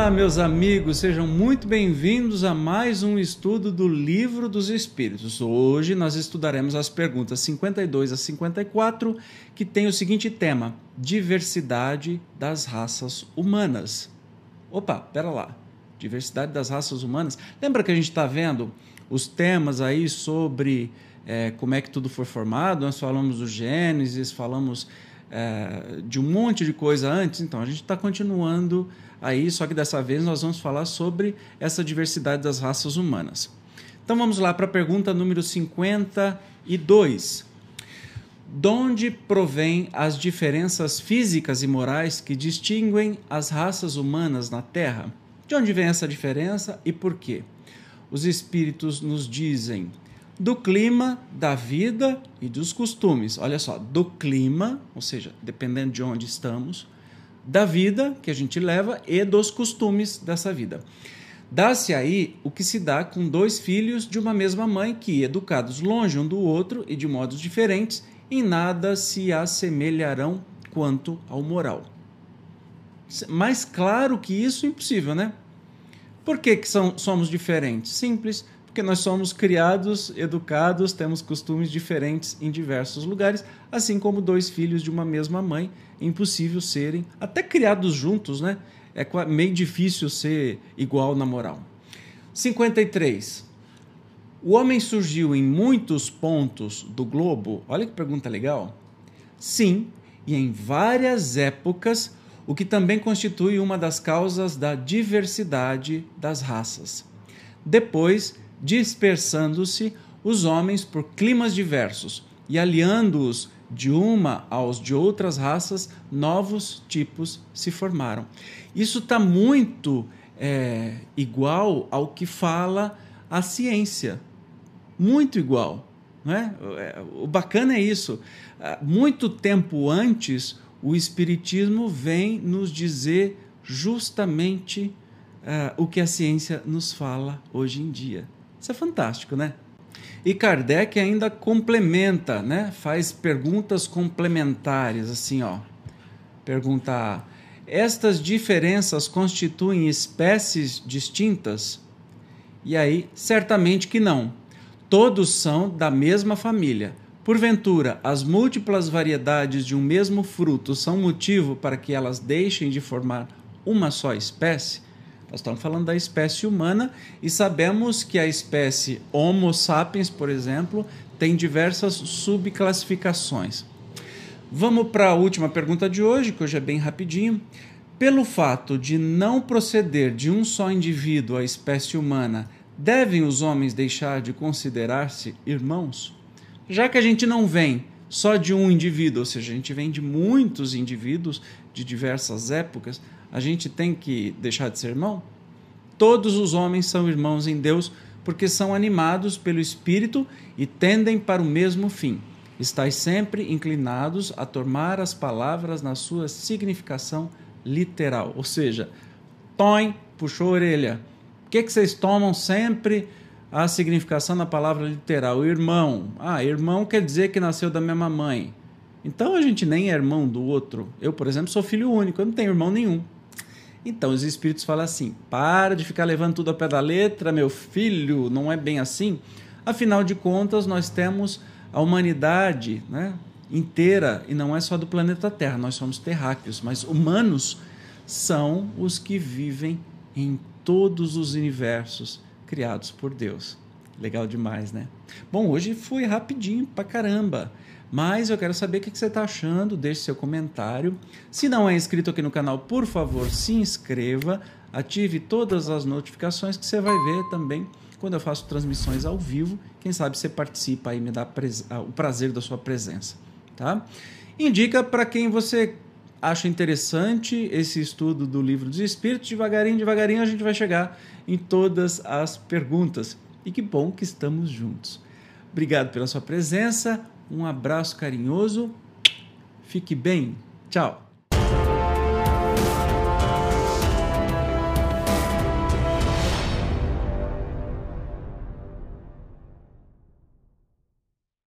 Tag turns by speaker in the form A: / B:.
A: Olá, meus amigos, sejam muito bem-vindos a mais um estudo do Livro dos Espíritos. Hoje nós estudaremos as perguntas 52 a 54, que tem o seguinte tema: diversidade das raças humanas. Opa, pera lá. Diversidade das raças humanas. Lembra que a gente está vendo os temas aí sobre é, como é que tudo foi formado? Nós falamos do Gênesis, falamos é, de um monte de coisa antes, então a gente está continuando aí, só que dessa vez nós vamos falar sobre essa diversidade das raças humanas. Então vamos lá para a pergunta número 52. De onde provém as diferenças físicas e morais que distinguem as raças humanas na Terra? De onde vem essa diferença e por quê? Os espíritos nos dizem do clima, da vida e dos costumes. Olha só, do clima, ou seja, dependendo de onde estamos, da vida que a gente leva e dos costumes dessa vida. Dá-se aí o que se dá com dois filhos de uma mesma mãe que, educados longe um do outro e de modos diferentes, em nada se assemelharão quanto ao moral. Mais claro que isso, impossível, né? Por que, que são, somos diferentes? Simples, porque nós somos criados, educados, temos costumes diferentes em diversos lugares, assim como dois filhos de uma mesma mãe, é impossível serem até criados juntos, né? É meio difícil ser igual na moral. 53. O homem surgiu em muitos pontos do globo? Olha que pergunta legal. Sim, e em várias épocas, o que também constitui uma das causas da diversidade das raças. Depois, dispersando-se os homens por climas diversos e aliando-os de uma aos de outras raças, novos tipos se formaram. Isso está muito é, igual ao que fala a ciência. Muito igual. Não é? O bacana é isso. Muito tempo antes, o Espiritismo vem nos dizer justamente uh, o que a ciência nos fala hoje em dia. Isso é fantástico, né? E Kardec ainda complementa, né? Faz perguntas complementares, assim, ó. Pergunta A. Estas diferenças constituem espécies distintas? E aí, certamente que não. Todos são da mesma família. Porventura, as múltiplas variedades de um mesmo fruto são motivo para que elas deixem de formar uma só espécie? Nós estamos falando da espécie humana e sabemos que a espécie Homo sapiens, por exemplo, tem diversas subclassificações. Vamos para a última pergunta de hoje, que hoje é bem rapidinho. Pelo fato de não proceder de um só indivíduo à espécie humana, devem os homens deixar de considerar-se irmãos? Já que a gente não vem só de um indivíduo, ou seja, a gente vem de muitos indivíduos de diversas épocas, a gente tem que deixar de ser irmão? Todos os homens são irmãos em Deus porque são animados pelo Espírito e tendem para o mesmo fim. Estais sempre inclinados a tomar as palavras na sua significação literal. Ou seja, Tom puxou a orelha. O que, que vocês tomam sempre a significação da palavra literal? Irmão. Ah, irmão quer dizer que nasceu da mesma mãe. Então a gente nem é irmão do outro. Eu, por exemplo, sou filho único, eu não tenho irmão nenhum. Então os espíritos falam assim: para de ficar levando tudo ao pé da letra, meu filho, não é bem assim. Afinal de contas, nós temos a humanidade né, inteira, e não é só do planeta Terra, nós somos terráqueos, mas humanos são os que vivem em todos os universos criados por Deus. Legal demais, né? Bom, hoje foi rapidinho pra caramba. Mas eu quero saber o que você está achando, deixe seu comentário. Se não é inscrito aqui no canal, por favor, se inscreva, ative todas as notificações que você vai ver também quando eu faço transmissões ao vivo. Quem sabe você participa e me dá o prazer da sua presença. Tá? Indica para quem você acha interessante esse estudo do livro dos Espíritos. Devagarinho, devagarinho a gente vai chegar em todas as perguntas. E que bom que estamos juntos. Obrigado pela sua presença. Um abraço carinhoso. Fique bem. Tchau.